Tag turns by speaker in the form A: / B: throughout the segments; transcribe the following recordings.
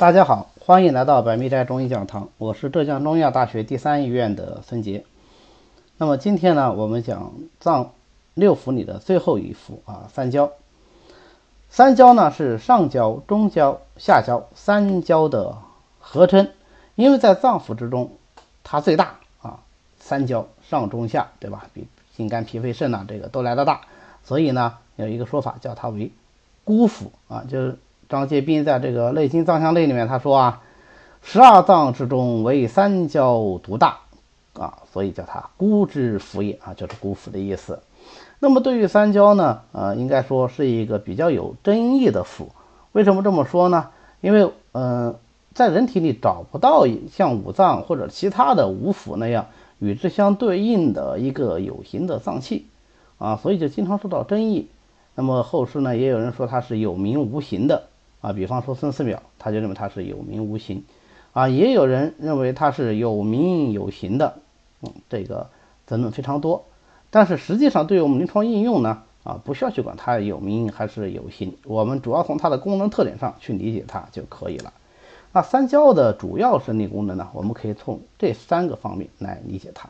A: 大家好，欢迎来到百密斋中医讲堂，我是浙江中医药大学第三医院的孙杰。那么今天呢，我们讲脏六腑里的最后一腑啊，三焦。三焦呢是上焦、中焦、下焦三焦的合称，因为在脏腑之中，它最大啊，三焦上中下，对吧？比心肝脾肺肾呐这个都来得大，所以呢，有一个说法叫它为孤腑啊，就是。张介宾在这个《内经脏象类》里面他说啊，十二脏之中为三焦独大啊，所以叫它孤之腑也啊，就是孤腑的意思。那么对于三焦呢，呃，应该说是一个比较有争议的腑。为什么这么说呢？因为嗯，在人体里找不到像五脏或者其他的五腑那样与之相对应的一个有形的脏器啊，所以就经常受到争议。那么后世呢，也有人说它是有名无形的。啊，比方说孙思邈，他就认为他是有名无形，啊，也有人认为他是有名有形的，嗯，这个争论非常多。但是实际上，对于我们临床应用呢，啊，不需要去管它有名还是有形，我们主要从它的功能特点上去理解它就可以了。那三焦的主要生理功能呢，我们可以从这三个方面来理解它。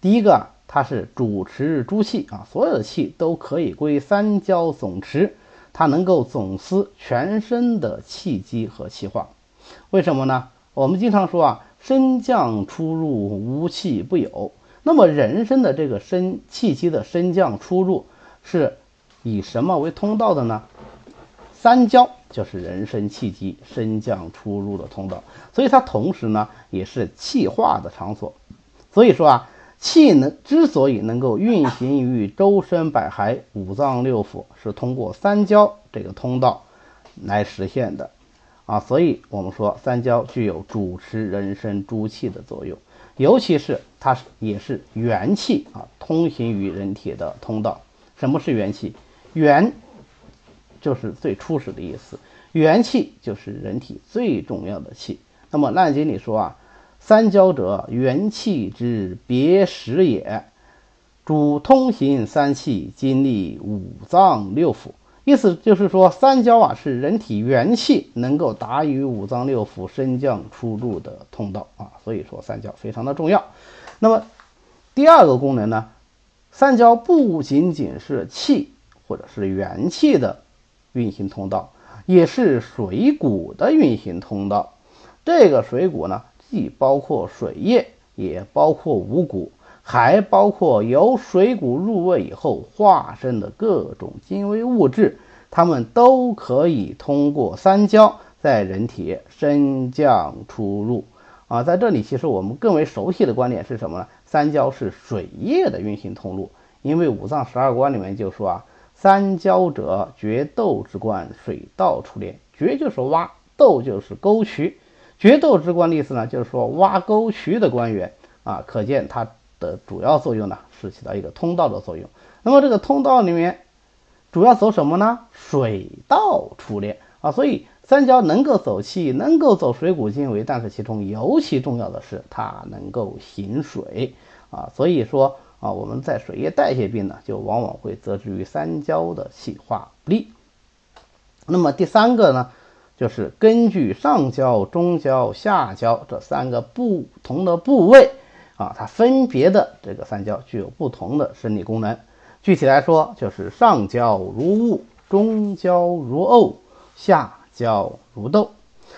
A: 第一个，它是主持诸气啊，所有的气都可以归三焦总持。它能够总司全身的气机和气化，为什么呢？我们经常说啊，升降出入无气不有。那么人身的这个升气机的升降出入是以什么为通道的呢？三焦就是人身气机升降出入的通道，所以它同时呢也是气化的场所。所以说啊。气能之所以能够运行于周身百骸、五脏六腑，是通过三焦这个通道来实现的啊。所以，我们说三焦具有主持人身诸气的作用，尤其是它是也是元气啊，通行于人体的通道。什么是元气？元就是最初始的意思，元气就是人体最重要的气。那么《难经》里说啊。三焦者，元气之别实也，主通行三气，经历五脏六腑。意思就是说，三焦啊是人体元气能够达于五脏六腑升降出入的通道啊，所以说三焦非常的重要。那么第二个功能呢，三焦不仅仅是气或者是元气的运行通道，也是水谷的运行通道。这个水谷呢？既包括水液，也包括五谷，还包括由水谷入胃以后化生的各种精微物质，它们都可以通过三焦在人体升降出入。啊，在这里其实我们更为熟悉的观点是什么呢？三焦是水液的运行通路，因为五脏十二关里面就说啊，三焦者，决斗之官，水道出列。决就是挖，斗就是沟渠。决斗之官的意思呢，就是说挖沟渠的官员啊，可见它的主要作用呢是起到一个通道的作用。那么这个通道里面主要走什么呢？水道出列啊，所以三焦能够走气，能够走水谷精微，但是其中尤其重要的是它能够行水啊。所以说啊，我们在水液代谢病呢，就往往会责之于三焦的气化不利。那么第三个呢？就是根据上焦、中焦、下焦这三个不同的部位啊，它分别的这个三焦具有不同的生理功能。具体来说，就是上焦如雾，中焦如沤，下焦如豆。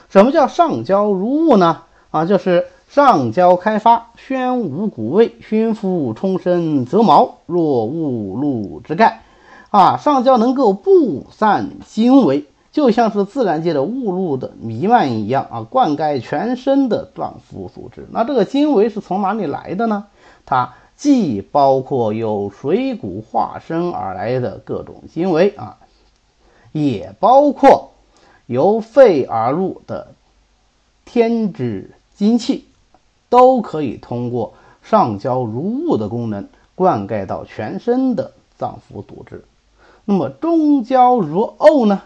A: 什么叫上焦如雾呢？啊，就是上焦开发，宣五谷味，熏肤充身，泽毛若雾露之盖。啊，上焦能够布散精微。就像是自然界的雾露的弥漫一样啊，灌溉全身的脏腑组织。那这个精微是从哪里来的呢？它既包括由水谷化生而来的各种精微啊，也包括由肺而入的天之精气，都可以通过上焦如雾的功能灌溉到全身的脏腑组织。那么中焦如沤呢？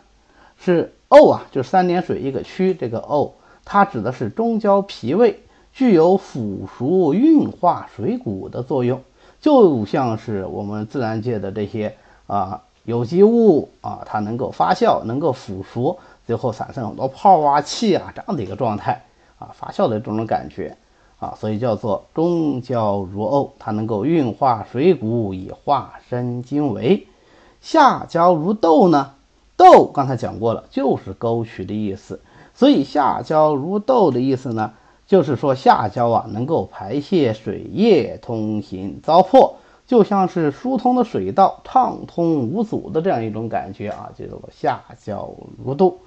A: 是沤啊，就三点水一个区，这个沤它指的是中焦脾胃，具有腐熟运化水谷的作用，就像是我们自然界的这些啊有机物啊，它能够发酵，能够腐熟，最后产生很多泡啊、气啊这样的一个状态啊，发酵的这种感觉啊，所以叫做中焦如沤，它能够运化水谷以化生精微。下焦如豆呢？豆刚才讲过了，就是沟渠的意思，所以下焦如豆的意思呢，就是说下焦啊能够排泄水液，通行糟粕。就像是疏通的水道，畅通无阻的这样一种感觉啊，叫做下焦如豆。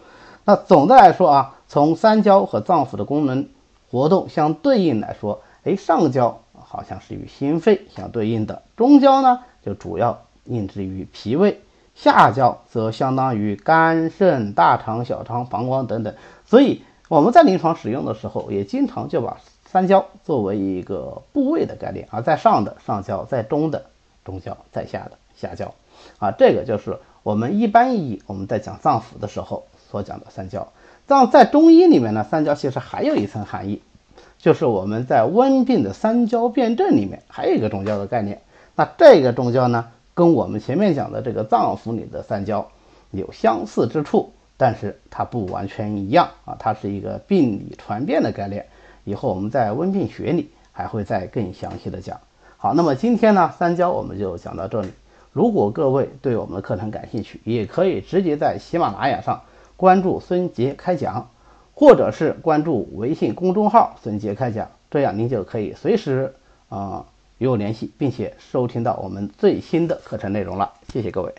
A: 那总的来说啊，从三焦和脏腑的功能活动相对应来说，哎，上焦好像是与心肺相对应的，中焦呢就主要应之于脾胃，下焦则相当于肝肾、大肠、小肠、膀胱等等。所以我们在临床使用的时候，也经常就把。三焦作为一个部位的概念，而在上的上焦，在中的中焦，在下的下焦，啊，这个就是我们一般意义我们在讲脏腑的时候所讲的三焦。脏在中医里面呢，三焦其实还有一层含义，就是我们在温病的三焦辨证里面还有一个中焦的概念。那这个中焦呢，跟我们前面讲的这个脏腑里的三焦有相似之处，但是它不完全一样啊，它是一个病理传变的概念。以后我们在温病学里还会再更详细的讲。好，那么今天呢三焦我们就讲到这里。如果各位对我们的课程感兴趣，也可以直接在喜马拉雅上关注孙杰开讲，或者是关注微信公众号孙杰开讲，这样您就可以随时啊与我联系，并且收听到我们最新的课程内容了。谢谢各位。